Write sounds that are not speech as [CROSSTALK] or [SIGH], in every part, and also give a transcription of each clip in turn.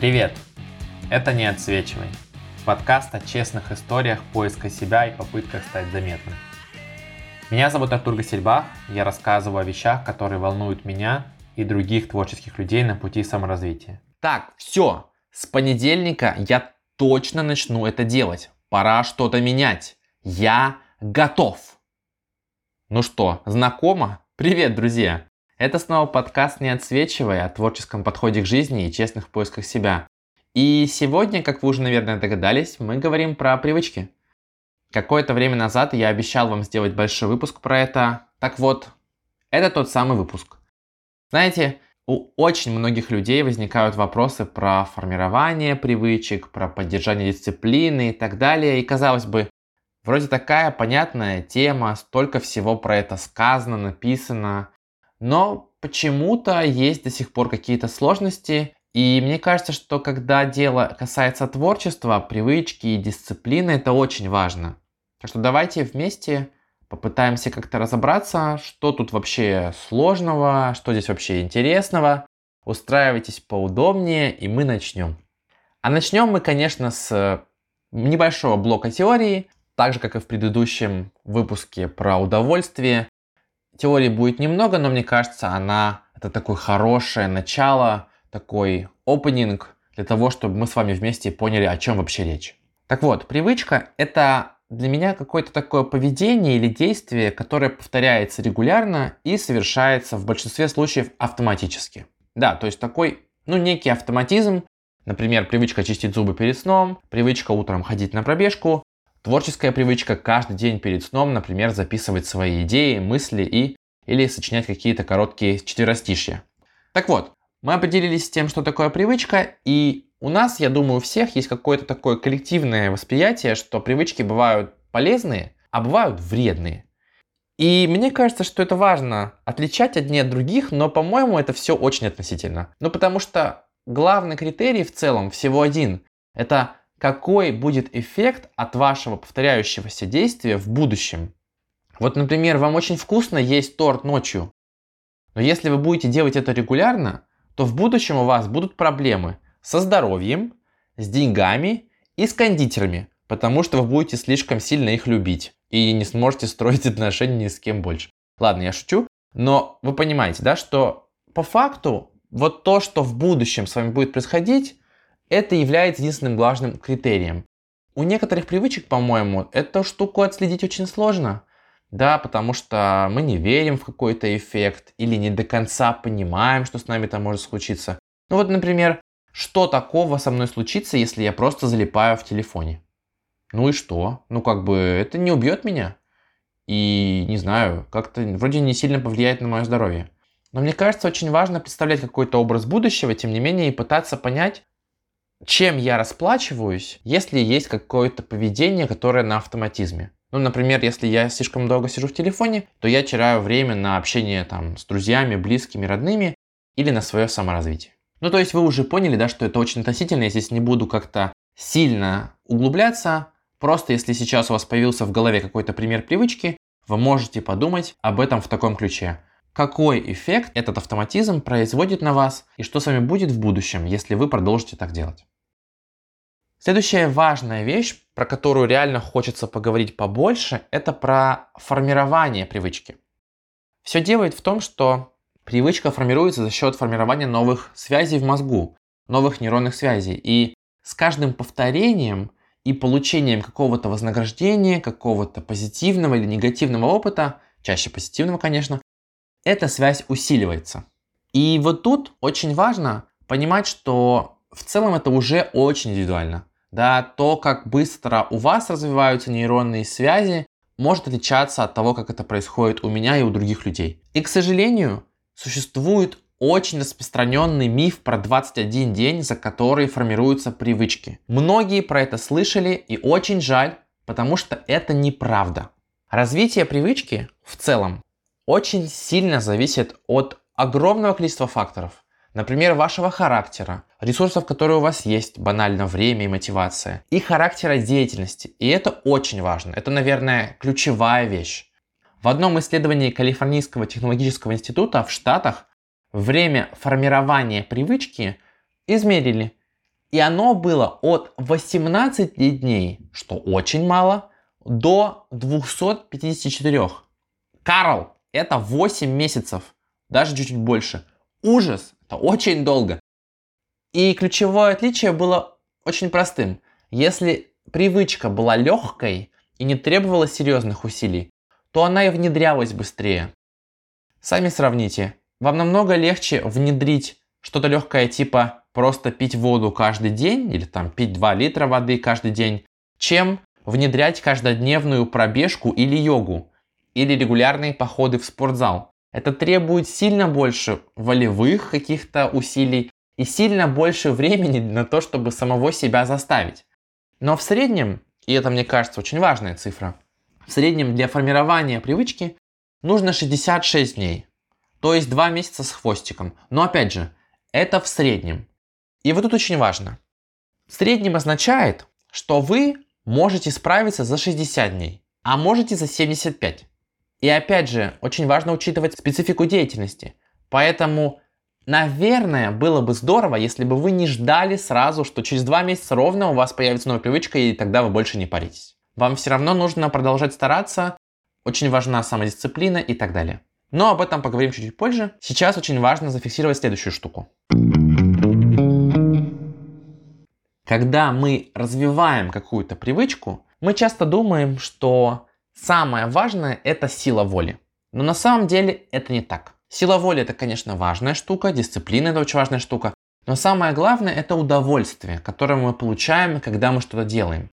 Привет! Это «Не отсвечивай» – подкаст о честных историях поиска себя и попытках стать заметным. Меня зовут Артур Гасельбах, я рассказываю о вещах, которые волнуют меня и других творческих людей на пути саморазвития. Так, все, с понедельника я точно начну это делать. Пора что-то менять. Я готов. Ну что, знакомо? Привет, друзья! Это снова подкаст «Не отсвечивая» о творческом подходе к жизни и честных поисках себя. И сегодня, как вы уже, наверное, догадались, мы говорим про привычки. Какое-то время назад я обещал вам сделать большой выпуск про это. Так вот, это тот самый выпуск. Знаете, у очень многих людей возникают вопросы про формирование привычек, про поддержание дисциплины и так далее. И казалось бы, вроде такая понятная тема, столько всего про это сказано, написано. Но почему-то есть до сих пор какие-то сложности, и мне кажется, что когда дело касается творчества, привычки и дисциплины, это очень важно. Так что давайте вместе попытаемся как-то разобраться, что тут вообще сложного, что здесь вообще интересного. Устраивайтесь поудобнее, и мы начнем. А начнем мы, конечно, с небольшого блока теории, так же, как и в предыдущем выпуске про удовольствие. Теории будет немного, но мне кажется, она это такое хорошее начало, такой opening для того, чтобы мы с вами вместе поняли, о чем вообще речь. Так вот, привычка – это для меня какое-то такое поведение или действие, которое повторяется регулярно и совершается в большинстве случаев автоматически. Да, то есть такой, ну, некий автоматизм, например, привычка чистить зубы перед сном, привычка утром ходить на пробежку, Творческая привычка каждый день перед сном, например, записывать свои идеи, мысли и или сочинять какие-то короткие четверостишья. Так вот, мы определились с тем, что такое привычка, и у нас, я думаю, у всех есть какое-то такое коллективное восприятие, что привычки бывают полезные, а бывают вредные. И мне кажется, что это важно отличать одни от других, но, по-моему, это все очень относительно. Ну, потому что главный критерий в целом всего один. Это какой будет эффект от вашего повторяющегося действия в будущем. Вот, например, вам очень вкусно есть торт ночью, но если вы будете делать это регулярно, то в будущем у вас будут проблемы со здоровьем, с деньгами и с кондитерами, потому что вы будете слишком сильно их любить и не сможете строить [LAUGHS] отношения ни с кем больше. Ладно, я шучу, но вы понимаете, да, что по факту вот то, что в будущем с вами будет происходить, это является единственным главным критерием. У некоторых привычек, по-моему, эту штуку отследить очень сложно. Да, потому что мы не верим в какой-то эффект или не до конца понимаем, что с нами там может случиться. Ну вот, например, что такого со мной случится, если я просто залипаю в телефоне? Ну и что? Ну как бы это не убьет меня. И не знаю, как-то вроде не сильно повлияет на мое здоровье. Но мне кажется, очень важно представлять какой-то образ будущего, тем не менее, и пытаться понять, чем я расплачиваюсь, если есть какое-то поведение, которое на автоматизме. Ну, например, если я слишком долго сижу в телефоне, то я теряю время на общение там с друзьями, близкими, родными или на свое саморазвитие. Ну, то есть вы уже поняли, да, что это очень относительно, я здесь не буду как-то сильно углубляться. Просто если сейчас у вас появился в голове какой-то пример привычки, вы можете подумать об этом в таком ключе какой эффект этот автоматизм производит на вас и что с вами будет в будущем, если вы продолжите так делать. Следующая важная вещь, про которую реально хочется поговорить побольше, это про формирование привычки. Все делает в том, что привычка формируется за счет формирования новых связей в мозгу, новых нейронных связей. И с каждым повторением и получением какого-то вознаграждения, какого-то позитивного или негативного опыта, чаще позитивного, конечно, эта связь усиливается. И вот тут очень важно понимать, что в целом это уже очень индивидуально. Да, то, как быстро у вас развиваются нейронные связи, может отличаться от того, как это происходит у меня и у других людей. И, к сожалению, существует очень распространенный миф про 21 день, за который формируются привычки. Многие про это слышали и очень жаль, потому что это неправда. Развитие привычки в целом очень сильно зависит от огромного количества факторов. Например, вашего характера, ресурсов, которые у вас есть, банально время и мотивация, и характера деятельности. И это очень важно. Это, наверное, ключевая вещь. В одном исследовании Калифорнийского технологического института в Штатах время формирования привычки измерили, И оно было от 18 дней, что очень мало, до 254. Карл, это 8 месяцев, даже чуть-чуть больше. Ужас, это очень долго. И ключевое отличие было очень простым. Если привычка была легкой и не требовала серьезных усилий, то она и внедрялась быстрее. Сами сравните. Вам намного легче внедрить что-то легкое типа просто пить воду каждый день или там пить 2 литра воды каждый день, чем внедрять каждодневную пробежку или йогу, или регулярные походы в спортзал. Это требует сильно больше волевых каких-то усилий и сильно больше времени на то, чтобы самого себя заставить. Но в среднем, и это мне кажется очень важная цифра, в среднем для формирования привычки нужно 66 дней. То есть 2 месяца с хвостиком. Но опять же, это в среднем. И вот тут очень важно. В среднем означает, что вы можете справиться за 60 дней, а можете за 75. И опять же, очень важно учитывать специфику деятельности. Поэтому, наверное, было бы здорово, если бы вы не ждали сразу, что через 2 месяца ровно у вас появится новая привычка, и тогда вы больше не паритесь. Вам все равно нужно продолжать стараться, очень важна самодисциплина и так далее. Но об этом поговорим чуть-чуть позже. Сейчас очень важно зафиксировать следующую штуку. Когда мы развиваем какую-то привычку, мы часто думаем, что самое важное это сила воли. Но на самом деле это не так. Сила воли это, конечно, важная штука, дисциплина это очень важная штука, но самое главное это удовольствие, которое мы получаем, когда мы что-то делаем.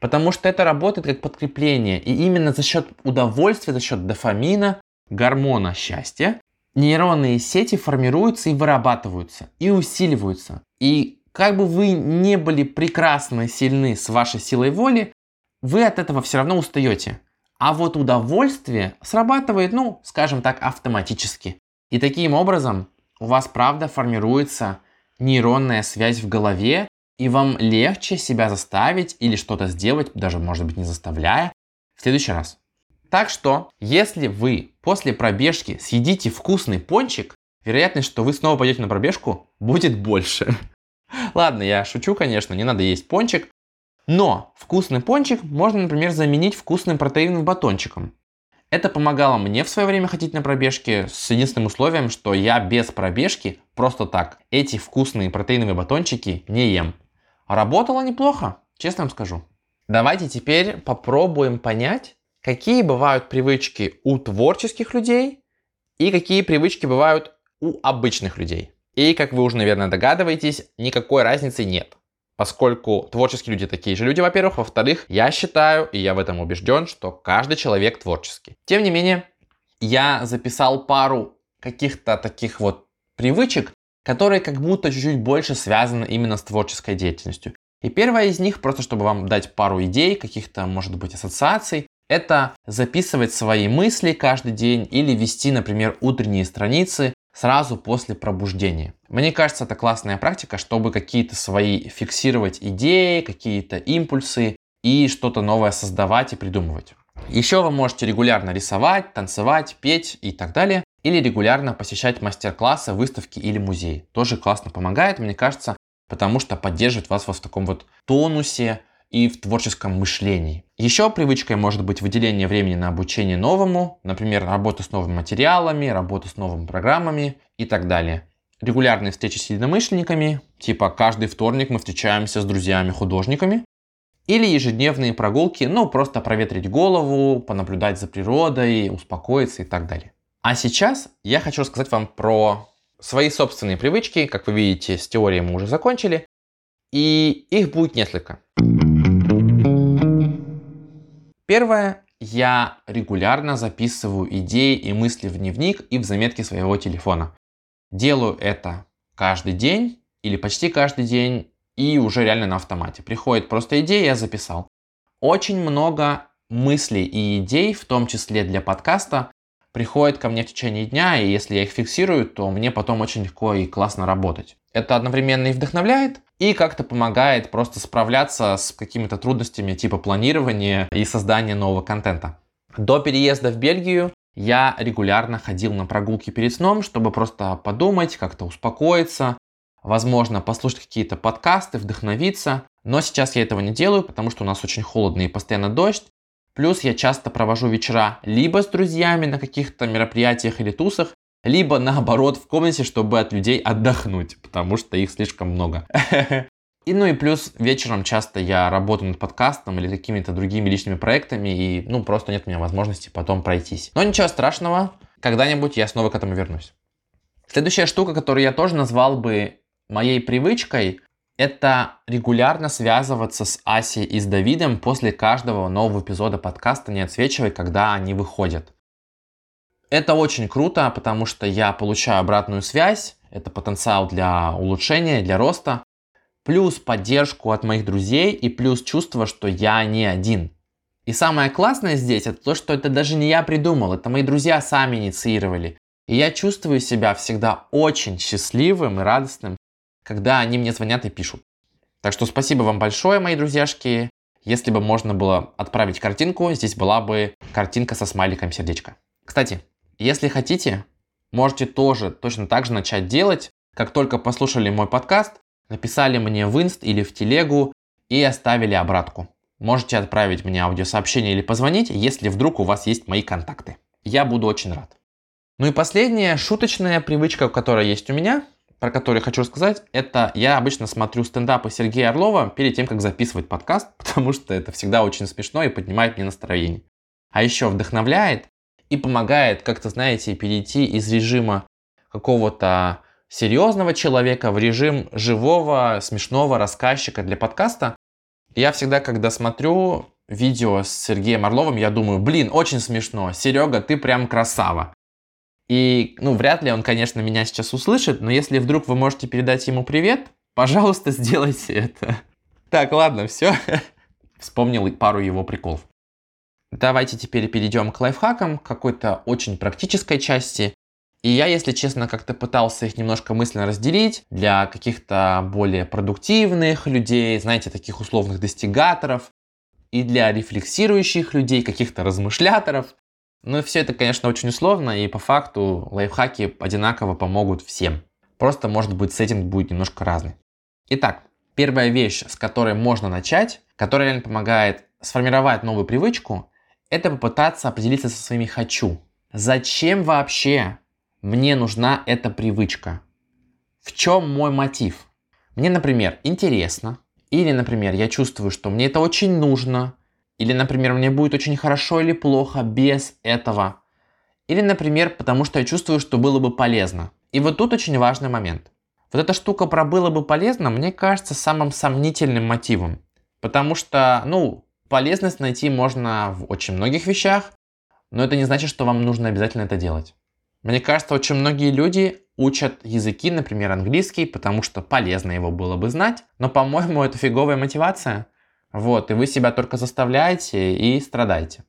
Потому что это работает как подкрепление. И именно за счет удовольствия, за счет дофамина гормона счастья, нейронные сети формируются и вырабатываются, и усиливаются. И как бы вы не были прекрасно сильны с вашей силой воли, вы от этого все равно устаете. А вот удовольствие срабатывает, ну, скажем так, автоматически. И таким образом у вас, правда, формируется нейронная связь в голове, и вам легче себя заставить или что-то сделать, даже, может быть, не заставляя, в следующий раз. Так что, если вы после пробежки съедите вкусный пончик, вероятность, что вы снова пойдете на пробежку, будет больше. [LAUGHS] Ладно, я шучу, конечно, не надо есть пончик. Но вкусный пончик можно, например, заменить вкусным протеиновым батончиком. Это помогало мне в свое время ходить на пробежки с единственным условием, что я без пробежки просто так эти вкусные протеиновые батончики не ем. Работало неплохо, честно вам скажу. Давайте теперь попробуем понять, какие бывают привычки у творческих людей и какие привычки бывают у обычных людей. И, как вы уже, наверное, догадываетесь, никакой разницы нет. Поскольку творческие люди такие же люди, во-первых. Во-вторых, я считаю, и я в этом убежден, что каждый человек творческий. Тем не менее, я записал пару каких-то таких вот привычек, которые как будто чуть-чуть больше связаны именно с творческой деятельностью. И первая из них, просто чтобы вам дать пару идей, каких-то, может быть, ассоциаций, это записывать свои мысли каждый день или вести, например, утренние страницы сразу после пробуждения. Мне кажется, это классная практика, чтобы какие-то свои фиксировать идеи, какие-то импульсы и что-то новое создавать и придумывать. Еще вы можете регулярно рисовать, танцевать, петь и так далее. Или регулярно посещать мастер-классы, выставки или музеи. Тоже классно помогает, мне кажется, потому что поддерживает вас в таком вот тонусе, и в творческом мышлении. Еще привычкой может быть выделение времени на обучение новому, например, работа с новыми материалами, работа с новыми программами и так далее. Регулярные встречи с единомышленниками, типа каждый вторник мы встречаемся с друзьями-художниками, или ежедневные прогулки, ну просто проветрить голову, понаблюдать за природой, успокоиться и так далее. А сейчас я хочу рассказать вам про свои собственные привычки. Как вы видите, с теорией мы уже закончили. И их будет несколько. Первое. Я регулярно записываю идеи и мысли в дневник и в заметки своего телефона. Делаю это каждый день или почти каждый день и уже реально на автомате. Приходит просто идея, я записал. Очень много мыслей и идей, в том числе для подкаста, приходят ко мне в течение дня, и если я их фиксирую, то мне потом очень легко и классно работать. Это одновременно и вдохновляет, и как-то помогает просто справляться с какими-то трудностями типа планирования и создания нового контента. До переезда в Бельгию я регулярно ходил на прогулки перед сном, чтобы просто подумать, как-то успокоиться, возможно, послушать какие-то подкасты, вдохновиться. Но сейчас я этого не делаю, потому что у нас очень холодно и постоянно дождь. Плюс я часто провожу вечера либо с друзьями на каких-то мероприятиях или тусах, либо наоборот в комнате, чтобы от людей отдохнуть, потому что их слишком много. [LAUGHS] И ну и плюс вечером часто я работаю над подкастом или какими-то другими личными проектами, и ну просто нет у меня возможности потом пройтись. Но ничего страшного, когда-нибудь я снова к этому вернусь. Следующая штука, которую я тоже назвал бы моей привычкой, это регулярно связываться с Асей и с Давидом после каждого нового эпизода подкаста «Не отсвечивай», когда они выходят. Это очень круто, потому что я получаю обратную связь, это потенциал для улучшения, для роста, плюс поддержку от моих друзей и плюс чувство, что я не один. И самое классное здесь, это то, что это даже не я придумал, это мои друзья сами инициировали. И я чувствую себя всегда очень счастливым и радостным, когда они мне звонят и пишут. Так что спасибо вам большое, мои друзьяшки. Если бы можно было отправить картинку, здесь была бы картинка со смайликом сердечко. Кстати, если хотите, можете тоже точно так же начать делать, как только послушали мой подкаст, написали мне в инст или в телегу и оставили обратку. Можете отправить мне аудиосообщение или позвонить, если вдруг у вас есть мои контакты. Я буду очень рад. Ну и последняя шуточная привычка, которая есть у меня, про которую хочу рассказать, это я обычно смотрю стендапы Сергея Орлова перед тем, как записывать подкаст, [LAUGHS] потому что это всегда очень смешно и поднимает мне настроение. А еще вдохновляет и помогает как-то, знаете, перейти из режима какого-то серьезного человека в режим живого, смешного рассказчика для подкаста. Я всегда, когда смотрю видео с Сергеем Орловым, я думаю, блин, очень смешно. Серега, ты прям красава. И, ну, вряд ли он, конечно, меня сейчас услышит, но если вдруг вы можете передать ему привет, пожалуйста, [LAUGHS] сделайте это. Так, ладно, все. [LAUGHS] Вспомнил пару его приколов. Давайте теперь перейдем к лайфхакам, какой-то очень практической части. И я, если честно, как-то пытался их немножко мысленно разделить для каких-то более продуктивных людей, знаете, таких условных достигаторов, и для рефлексирующих людей, каких-то размышляторов. Но все это, конечно, очень условно, и по факту лайфхаки одинаково помогут всем. Просто, может быть, сеттинг будет немножко разный. Итак, первая вещь, с которой можно начать, которая реально помогает сформировать новую привычку, это попытаться определиться со своими «хочу». Зачем вообще мне нужна эта привычка? В чем мой мотив? Мне, например, интересно, или, например, я чувствую, что мне это очень нужно, или, например, мне будет очень хорошо или плохо без этого, или, например, потому что я чувствую, что было бы полезно. И вот тут очень важный момент. Вот эта штука про было бы полезно, мне кажется, самым сомнительным мотивом. Потому что, ну, полезность найти можно в очень многих вещах, но это не значит, что вам нужно обязательно это делать. Мне кажется, очень многие люди учат языки, например, английский, потому что полезно его было бы знать, но, по-моему, это фиговая мотивация. Вот, и вы себя только заставляете и страдаете.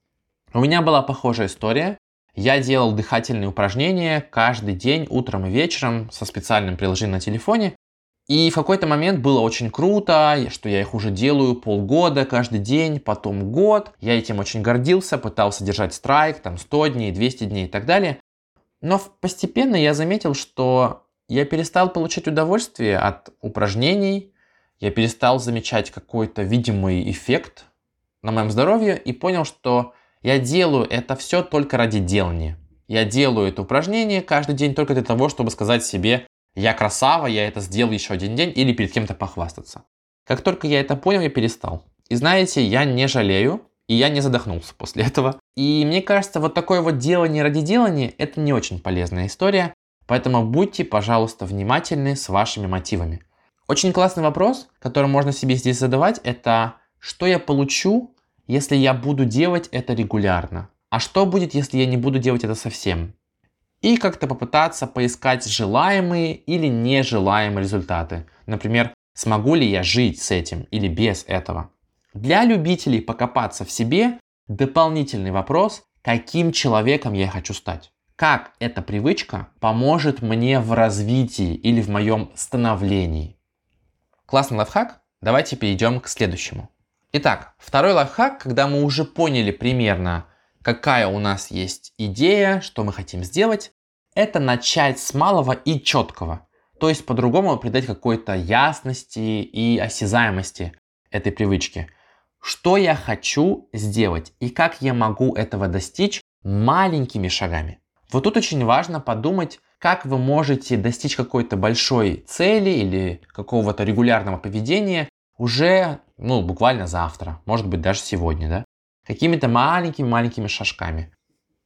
У меня была похожая история. Я делал дыхательные упражнения каждый день, утром и вечером, со специальным приложением на телефоне. И в какой-то момент было очень круто, что я их уже делаю полгода, каждый день, потом год. Я этим очень гордился, пытался держать страйк, там 100 дней, 200 дней и так далее. Но постепенно я заметил, что я перестал получать удовольствие от упражнений, я перестал замечать какой-то видимый эффект на моем здоровье и понял, что я делаю это все только ради делания. Я делаю это упражнение каждый день только для того, чтобы сказать себе, я красава, я это сделал еще один день или перед кем-то похвастаться. Как только я это понял, я перестал. И знаете, я не жалею, и я не задохнулся после этого. И мне кажется, вот такое вот делание ради делания – это не очень полезная история. Поэтому будьте, пожалуйста, внимательны с вашими мотивами. Очень классный вопрос, который можно себе здесь задавать, это что я получу, если я буду делать это регулярно? А что будет, если я не буду делать это совсем? И как-то попытаться поискать желаемые или нежелаемые результаты. Например, смогу ли я жить с этим или без этого? Для любителей покопаться в себе дополнительный вопрос, каким человеком я хочу стать. Как эта привычка поможет мне в развитии или в моем становлении. Классный лайфхак? Давайте перейдем к следующему. Итак, второй лайфхак, когда мы уже поняли примерно, какая у нас есть идея, что мы хотим сделать, это начать с малого и четкого. То есть по-другому придать какой-то ясности и осязаемости этой привычке. Что я хочу сделать и как я могу этого достичь маленькими шагами. Вот тут очень важно подумать, как вы можете достичь какой-то большой цели или какого-то регулярного поведения уже, ну, буквально завтра, может быть, даже сегодня, да? Какими-то маленькими-маленькими шажками.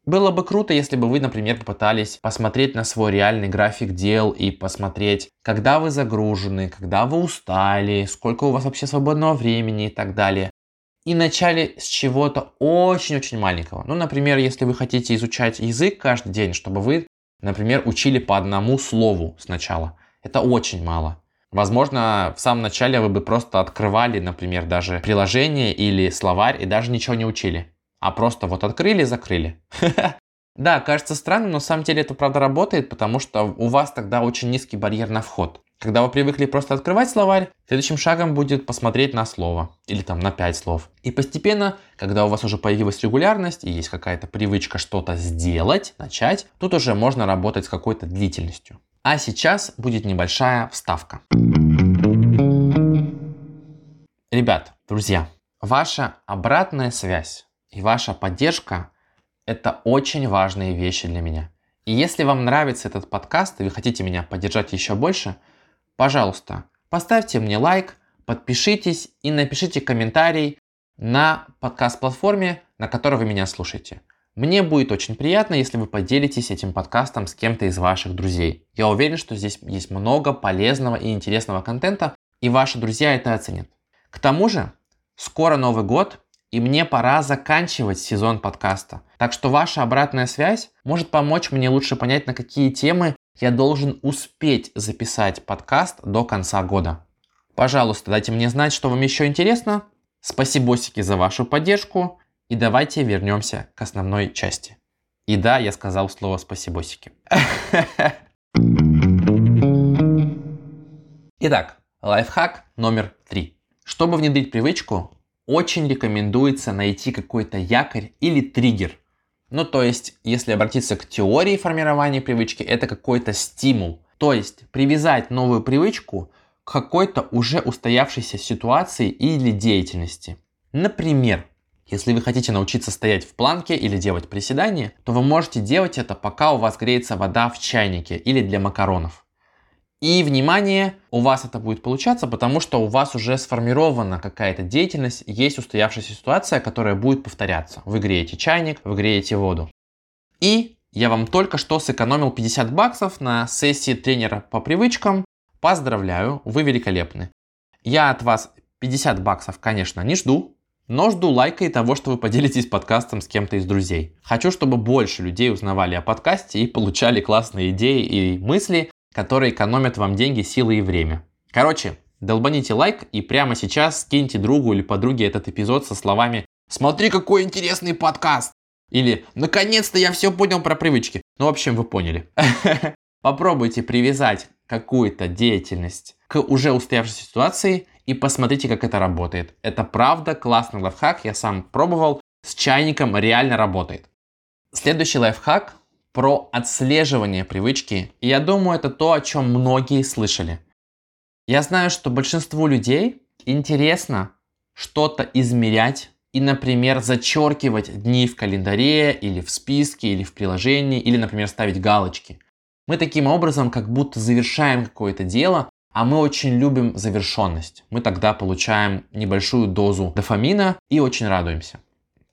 Было бы круто, если бы вы, например, попытались посмотреть на свой реальный график дел и посмотреть, когда вы загружены, когда вы устали, сколько у вас вообще свободного времени и так далее. И начали с чего-то очень-очень маленького. Ну, например, если вы хотите изучать язык каждый день, чтобы вы, например, учили по одному слову сначала. Это очень мало. Возможно, в самом начале вы бы просто открывали, например, даже приложение или словарь и даже ничего не учили а просто вот открыли и закрыли. [LAUGHS] Да, кажется странным, но на самом деле это правда работает, потому что у вас тогда очень низкий барьер на вход. Когда вы привыкли просто открывать словарь, следующим шагом будет посмотреть на слово или там на пять слов. И постепенно, когда у вас уже появилась регулярность и есть какая-то привычка что-то сделать, начать, тут уже можно работать с какой-то длительностью. А сейчас будет небольшая вставка. Ребят, друзья, ваша обратная связь и ваша поддержка – это очень важные вещи для меня. И если вам нравится этот подкаст и вы хотите меня поддержать еще больше, пожалуйста, поставьте мне лайк, подпишитесь и напишите комментарий на подкаст-платформе, на которой вы меня слушаете. Мне будет очень приятно, если вы поделитесь этим подкастом с кем-то из ваших друзей. Я уверен, что здесь есть много полезного и интересного контента, и ваши друзья это оценят. К тому же, скоро Новый год, и мне пора заканчивать сезон подкаста. Так что ваша обратная связь может помочь мне лучше понять, на какие темы я должен успеть записать подкаст до конца года. Пожалуйста, дайте мне знать, что вам еще интересно. Спасибо за вашу поддержку. И давайте вернемся к основной части. И да, я сказал слово спасибосики. [LAUGHS] Итак, лайфхак номер три. Чтобы внедрить привычку, очень рекомендуется найти какой-то якорь или триггер. Ну, то есть, если обратиться к теории формирования привычки, это какой-то стимул. То есть, привязать новую привычку к какой-то уже устоявшейся ситуации или деятельности. Например, если вы хотите научиться стоять в планке или делать приседания, то вы можете делать это, пока у вас греется вода в чайнике или для макаронов. И, внимание, у вас это будет получаться, потому что у вас уже сформирована какая-то деятельность, есть устоявшаяся ситуация, которая будет повторяться. Вы греете чайник, вы греете воду. И я вам только что сэкономил 50 баксов на сессии тренера по привычкам. Поздравляю, вы великолепны. Я от вас 50 баксов, конечно, не жду, но жду лайка и того, что вы поделитесь подкастом с кем-то из друзей. Хочу, чтобы больше людей узнавали о подкасте и получали классные идеи и мысли которые экономят вам деньги, силы и время. Короче, долбаните лайк и прямо сейчас скиньте другу или подруге этот эпизод со словами «Смотри, какой интересный подкаст!» Или «Наконец-то я все понял про привычки». Ну, в общем, вы поняли. [LAUGHS] Попробуйте привязать какую-то деятельность к уже устоявшейся ситуации и посмотрите, как это работает. Это правда классный лайфхак, я сам пробовал, с чайником реально работает. Следующий лайфхак про отслеживание привычки, и я думаю, это то, о чем многие слышали. Я знаю, что большинству людей интересно что-то измерять и, например, зачеркивать дни в календаре или в списке, или в приложении, или, например, ставить галочки. Мы таким образом как будто завершаем какое-то дело, а мы очень любим завершенность. Мы тогда получаем небольшую дозу дофамина и очень радуемся.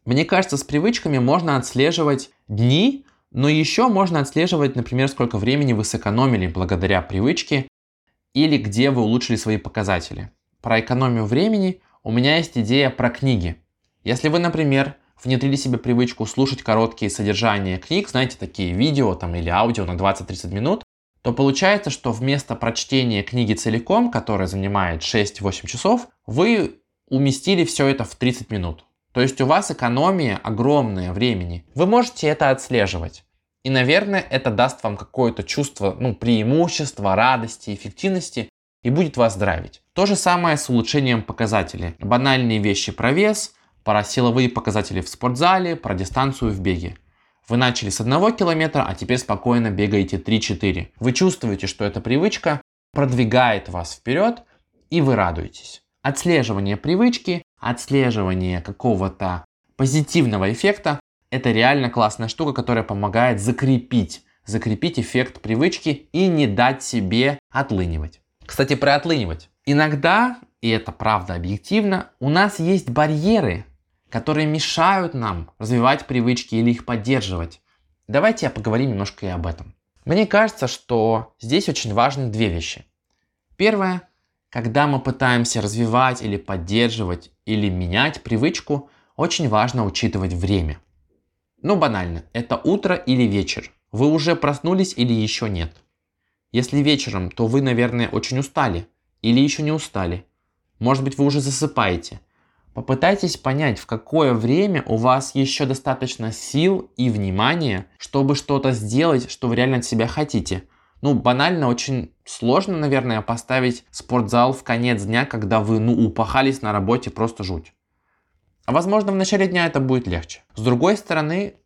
Мне кажется, с привычками можно отслеживать дни, но еще можно отслеживать, например, сколько времени вы сэкономили благодаря привычке или где вы улучшили свои показатели. Про экономию времени у меня есть идея про книги. Если вы, например, внедрили себе привычку слушать короткие содержания книг, знаете, такие видео там, или аудио на 20-30 минут, то получается, что вместо прочтения книги целиком, которая занимает 6-8 часов, вы уместили все это в 30 минут. То есть у вас экономия огромная времени. Вы можете это отслеживать. И, наверное, это даст вам какое-то чувство ну, преимущества, радости, эффективности и будет вас драйвить. То же самое с улучшением показателей. Банальные вещи про вес, про силовые показатели в спортзале, про дистанцию в беге. Вы начали с одного километра, а теперь спокойно бегаете 3-4. Вы чувствуете, что эта привычка продвигает вас вперед, и вы радуетесь. Отслеживание привычки, отслеживание какого-то позитивного эффекта – это реально классная штука, которая помогает закрепить, закрепить эффект привычки и не дать себе отлынивать. Кстати, про отлынивать. Иногда, и это правда объективно, у нас есть барьеры, которые мешают нам развивать привычки или их поддерживать. Давайте я поговорим немножко и об этом. Мне кажется, что здесь очень важны две вещи. Первое, когда мы пытаемся развивать или поддерживать или менять привычку, очень важно учитывать время. Ну банально, это утро или вечер. Вы уже проснулись или еще нет. Если вечером, то вы, наверное, очень устали или еще не устали. Может быть, вы уже засыпаете – Попытайтесь понять, в какое время у вас еще достаточно сил и внимания, чтобы что-то сделать, что вы реально от себя хотите. Ну, банально, очень сложно, наверное, поставить спортзал в конец дня, когда вы, ну, упахались на работе просто жуть. А возможно, в начале дня это будет легче. С другой стороны,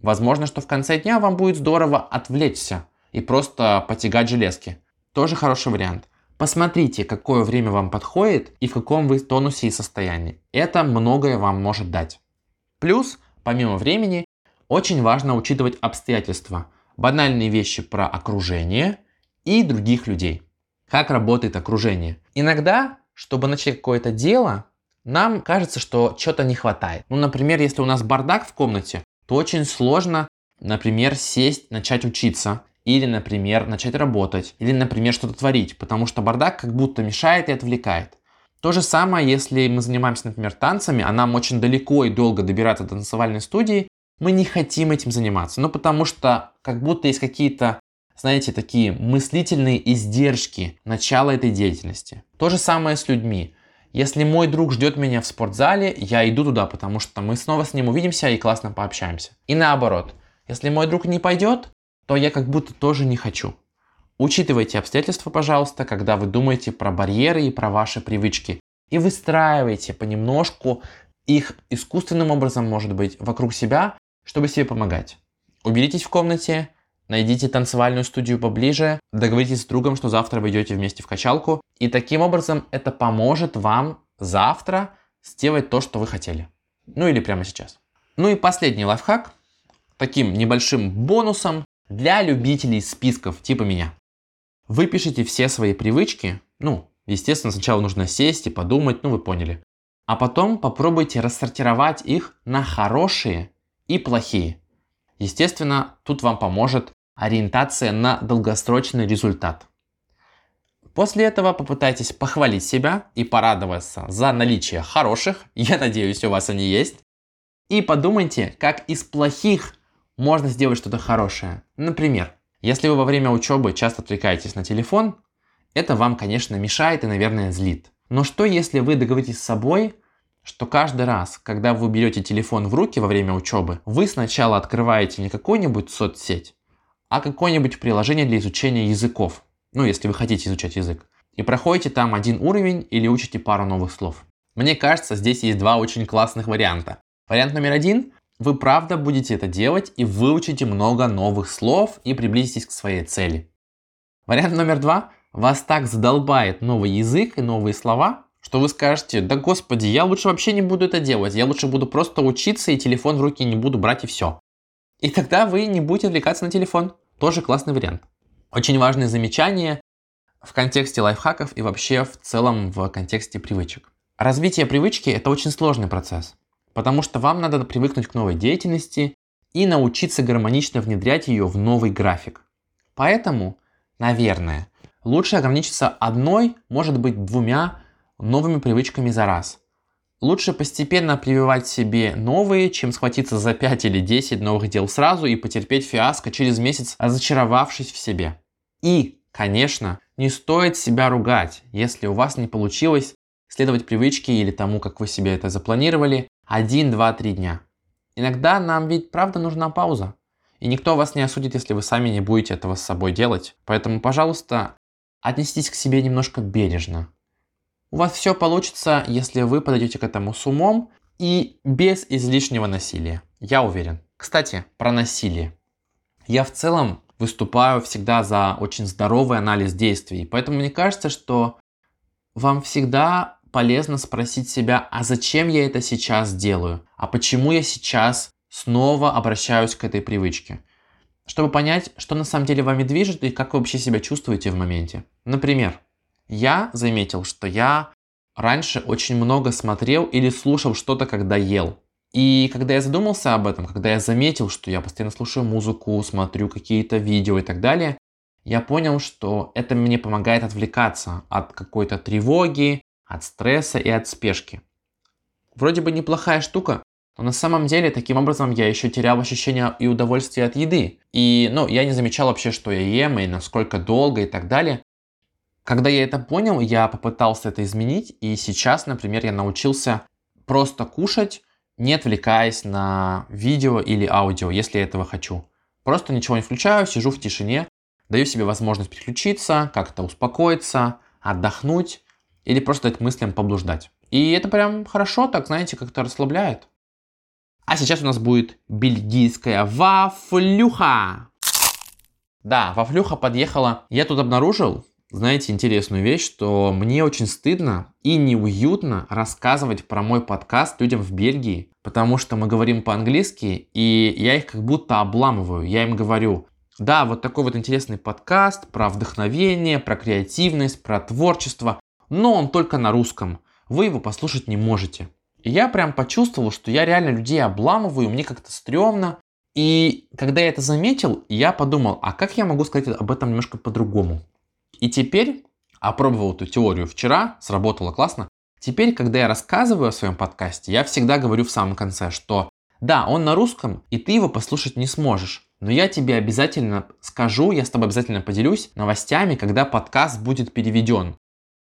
возможно, что в конце дня вам будет здорово отвлечься и просто потягать железки. Тоже хороший вариант. Посмотрите, какое время вам подходит и в каком вы тонусе и состоянии. Это многое вам может дать. Плюс, помимо времени, очень важно учитывать обстоятельства, банальные вещи про окружение и других людей. Как работает окружение? Иногда, чтобы начать какое-то дело, нам кажется, что чего-то не хватает. Ну, например, если у нас бардак в комнате, то очень сложно, например, сесть, начать учиться или, например, начать работать, или, например, что-то творить, потому что бардак как будто мешает и отвлекает. То же самое, если мы занимаемся, например, танцами, а нам очень далеко и долго добираться до танцевальной студии, мы не хотим этим заниматься. Ну, потому что как будто есть какие-то, знаете, такие мыслительные издержки начала этой деятельности. То же самое с людьми. Если мой друг ждет меня в спортзале, я иду туда, потому что мы снова с ним увидимся и классно пообщаемся. И наоборот. Если мой друг не пойдет, то я как будто тоже не хочу. Учитывайте обстоятельства, пожалуйста, когда вы думаете про барьеры и про ваши привычки. И выстраивайте понемножку их искусственным образом, может быть, вокруг себя, чтобы себе помогать. Уберитесь в комнате, найдите танцевальную студию поближе, договоритесь с другом, что завтра вы идете вместе в качалку. И таким образом это поможет вам завтра сделать то, что вы хотели. Ну или прямо сейчас. Ну и последний лайфхак. Таким небольшим бонусом для любителей списков типа меня. Выпишите все свои привычки. Ну, естественно, сначала нужно сесть и подумать, ну вы поняли. А потом попробуйте рассортировать их на хорошие и плохие. Естественно, тут вам поможет ориентация на долгосрочный результат. После этого попытайтесь похвалить себя и порадоваться за наличие хороших, [LAUGHS] я надеюсь, у вас они есть, и подумайте, как из плохих можно сделать что-то хорошее. Например, если вы во время учебы часто отвлекаетесь на телефон, это вам, конечно, мешает и, наверное, злит. Но что если вы договоритесь с собой, что каждый раз, когда вы берете телефон в руки во время учебы, вы сначала открываете не какую-нибудь соцсеть, а какое-нибудь приложение для изучения языков, ну, если вы хотите изучать язык, и проходите там один уровень или учите пару новых слов. Мне кажется, здесь есть два очень классных варианта. Вариант номер один вы правда будете это делать и выучите много новых слов и приблизитесь к своей цели. Вариант номер два. Вас так задолбает новый язык и новые слова, что вы скажете, да господи, я лучше вообще не буду это делать, я лучше буду просто учиться и телефон в руки не буду брать и все. И тогда вы не будете отвлекаться на телефон. Тоже классный вариант. Очень важное замечание в контексте лайфхаков и вообще в целом в контексте привычек. Развитие привычки – это очень сложный процесс потому что вам надо привыкнуть к новой деятельности и научиться гармонично внедрять ее в новый график. Поэтому, наверное, лучше ограничиться одной, может быть двумя новыми привычками за раз. Лучше постепенно прививать себе новые, чем схватиться за 5 или 10 новых дел сразу и потерпеть фиаско через месяц, разочаровавшись в себе. И, конечно, не стоит себя ругать, если у вас не получилось следовать привычке или тому, как вы себе это запланировали, 1, 2, 3 дня. Иногда нам ведь правда нужна пауза. И никто вас не осудит, если вы сами не будете этого с собой делать. Поэтому, пожалуйста, отнеситесь к себе немножко бережно. У вас все получится, если вы подойдете к этому с умом и без излишнего насилия. Я уверен. Кстати, про насилие. Я в целом выступаю всегда за очень здоровый анализ действий. Поэтому мне кажется, что вам всегда полезно спросить себя, а зачем я это сейчас делаю? А почему я сейчас снова обращаюсь к этой привычке? Чтобы понять, что на самом деле вами движет и как вы вообще себя чувствуете в моменте. Например, я заметил, что я раньше очень много смотрел или слушал что-то, когда ел. И когда я задумался об этом, когда я заметил, что я постоянно слушаю музыку, смотрю какие-то видео и так далее, я понял, что это мне помогает отвлекаться от какой-то тревоги, от стресса и от спешки. Вроде бы неплохая штука, но на самом деле таким образом я еще терял ощущение и удовольствие от еды. И, ну, я не замечал вообще, что я ем и насколько долго и так далее. Когда я это понял, я попытался это изменить, и сейчас, например, я научился просто кушать, не отвлекаясь на видео или аудио, если я этого хочу. Просто ничего не включаю, сижу в тишине, даю себе возможность переключиться, как-то успокоиться, отдохнуть или просто дать мыслям поблуждать. И это прям хорошо, так, знаете, как-то расслабляет. А сейчас у нас будет бельгийская вафлюха. Да, вафлюха подъехала. Я тут обнаружил, знаете, интересную вещь, что мне очень стыдно и неуютно рассказывать про мой подкаст людям в Бельгии, потому что мы говорим по-английски, и я их как будто обламываю. Я им говорю, да, вот такой вот интересный подкаст про вдохновение, про креативность, про творчество, но он только на русском. Вы его послушать не можете. И я прям почувствовал, что я реально людей обламываю, мне как-то стрёмно. И когда я это заметил, я подумал, а как я могу сказать об этом немножко по-другому? И теперь, опробовал эту теорию вчера, сработало классно. Теперь, когда я рассказываю о своем подкасте, я всегда говорю в самом конце, что да, он на русском, и ты его послушать не сможешь. Но я тебе обязательно скажу, я с тобой обязательно поделюсь новостями, когда подкаст будет переведен.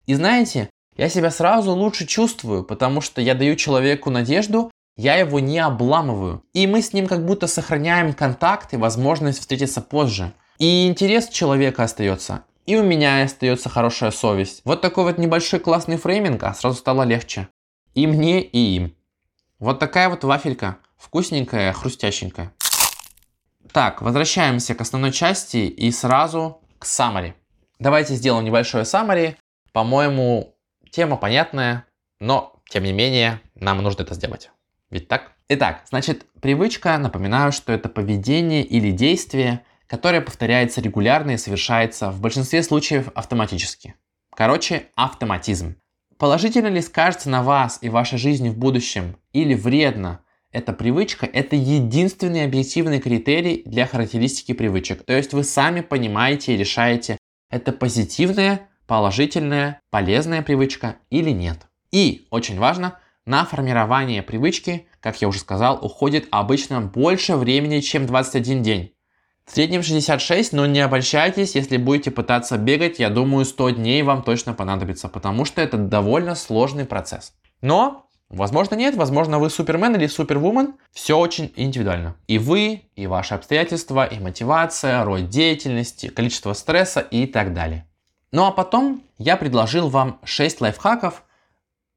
И знаете, я себя сразу лучше чувствую, потому что я даю человеку надежду, я его не обламываю. И мы с ним как будто сохраняем контакт и возможность встретиться позже. И интерес человека остается и у меня остается хорошая совесть. Вот такой вот небольшой классный фрейминг, а сразу стало легче. И мне, и им. Вот такая вот вафелька. Вкусненькая, хрустященькая. Так, возвращаемся к основной части и сразу к summary. Давайте сделаем небольшое summary. По-моему, тема понятная, но, тем не менее, нам нужно это сделать. Ведь так? Итак, значит, привычка, напоминаю, что это поведение или действие – которое повторяется регулярно и совершается в большинстве случаев автоматически. Короче, автоматизм. Положительно ли скажется на вас и вашей жизни в будущем или вредно эта привычка, это единственный объективный критерий для характеристики привычек. То есть вы сами понимаете и решаете, это позитивная, положительная, полезная привычка или нет. И, очень важно, на формирование привычки, как я уже сказал, уходит обычно больше времени, чем 21 день. В среднем 66, но не обольщайтесь, если будете пытаться бегать, я думаю, 100 дней вам точно понадобится, потому что это довольно сложный процесс. Но, возможно нет, возможно вы супермен или супервумен, все очень индивидуально. И вы, и ваши обстоятельства, и мотивация, род деятельности, количество стресса и так далее. Ну а потом я предложил вам 6 лайфхаков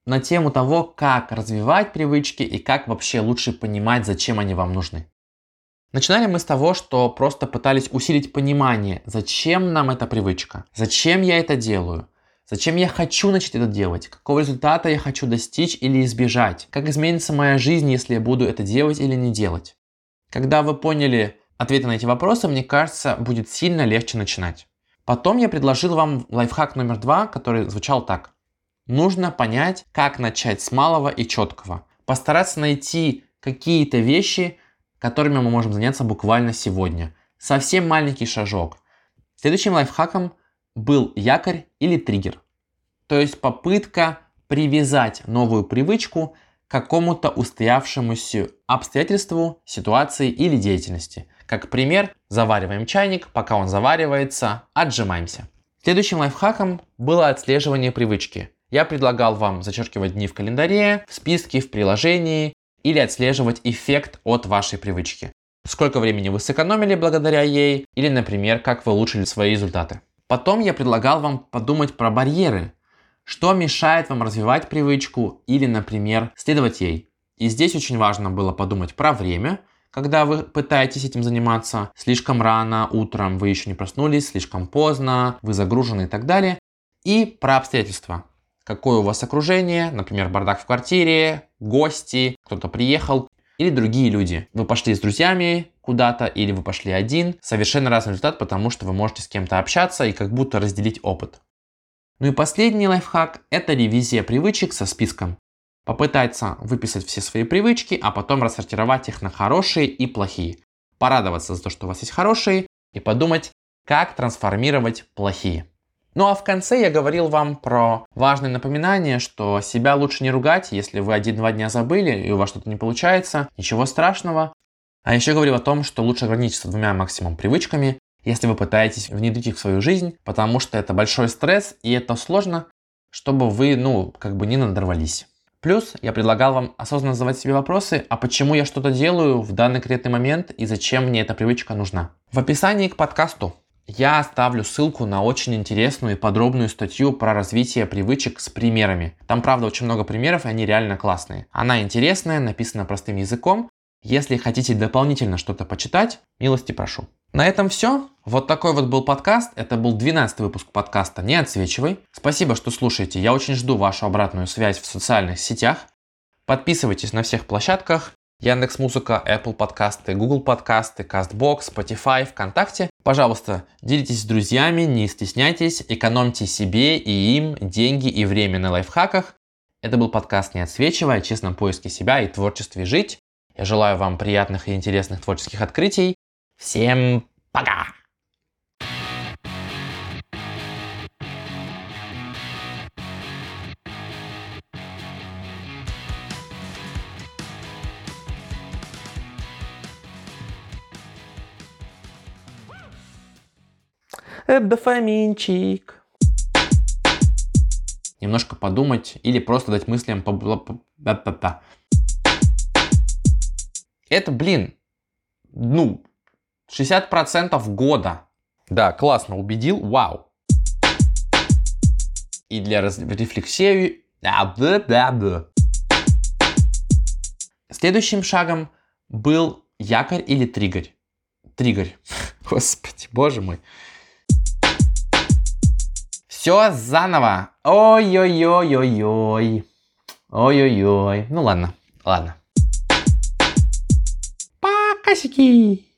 на тему того, как развивать привычки и как вообще лучше понимать, зачем они вам нужны. Начинали мы с того, что просто пытались усилить понимание, зачем нам эта привычка, зачем я это делаю, зачем я хочу начать это делать, какого результата я хочу достичь или избежать, как изменится моя жизнь, если я буду это делать или не делать. Когда вы поняли ответы на эти вопросы, мне кажется, будет сильно легче начинать. Потом я предложил вам лайфхак номер два, который звучал так. Нужно понять, как начать с малого и четкого. Постараться найти какие-то вещи, которыми мы можем заняться буквально сегодня. Совсем маленький шажок. Следующим лайфхаком был якорь или триггер. То есть попытка привязать новую привычку к какому-то устоявшемуся обстоятельству, ситуации или деятельности. Как пример, завариваем чайник, пока он заваривается, отжимаемся. Следующим лайфхаком было отслеживание привычки. Я предлагал вам зачеркивать дни в календаре, в списке, в приложении или отслеживать эффект от вашей привычки. Сколько времени вы сэкономили благодаря ей, или, например, как вы улучшили свои результаты. Потом я предлагал вам подумать про барьеры. Что мешает вам развивать привычку или, например, следовать ей. И здесь очень важно было подумать про время, когда вы пытаетесь этим заниматься слишком рано, утром вы еще не проснулись, слишком поздно, вы загружены и так далее. И про обстоятельства. Какое у вас окружение, например, бардак в квартире, гости, кто-то приехал, или другие люди. Вы пошли с друзьями куда-то, или вы пошли один. Совершенно разный результат, потому что вы можете с кем-то общаться и как будто разделить опыт. Ну и последний лайфхак – это ревизия привычек со списком. Попытаться выписать все свои привычки, а потом рассортировать их на хорошие и плохие. Порадоваться за то, что у вас есть хорошие, и подумать, как трансформировать плохие. Ну а в конце я говорил вам про важное напоминание, что себя лучше не ругать, если вы один-два дня забыли и у вас что-то не получается, ничего страшного. А еще говорил о том, что лучше ограничиться двумя максимум привычками, если вы пытаетесь внедрить их в свою жизнь, потому что это большой стресс и это сложно, чтобы вы, ну, как бы не надорвались. Плюс я предлагал вам осознанно задавать себе вопросы, а почему я что-то делаю в данный конкретный момент и зачем мне эта привычка нужна. В описании к подкасту я оставлю ссылку на очень интересную и подробную статью про развитие привычек с примерами. Там, правда, очень много примеров, и они реально классные. Она интересная, написана простым языком. Если хотите дополнительно что-то почитать, милости прошу. На этом все. Вот такой вот был подкаст. Это был 12 выпуск подкаста «Не отсвечивай». Спасибо, что слушаете. Я очень жду вашу обратную связь в социальных сетях. Подписывайтесь на всех площадках. Яндекс Музыка, Apple подкасты, Google подкасты, CastBox, Spotify, ВКонтакте. Пожалуйста, делитесь с друзьями, не стесняйтесь, экономьте себе и им деньги и время на лайфхаках. Это был подкаст «Не отсвечивая» честном поиске себя и творчестве жить. Я желаю вам приятных и интересных творческих открытий. Всем пока! Дофаминчик. Немножко подумать или просто дать мыслям по... Это, блин, ну, 60% года. Да, классно, убедил, вау. И для раз... рефлексии... Следующим шагом был якорь или триггер. Триггер. [LAUGHS] Господи, боже мой. Все заново. Ой-ой-ой-ой-ой. Ой-ой-ой. Ну ладно, ладно. Покасики.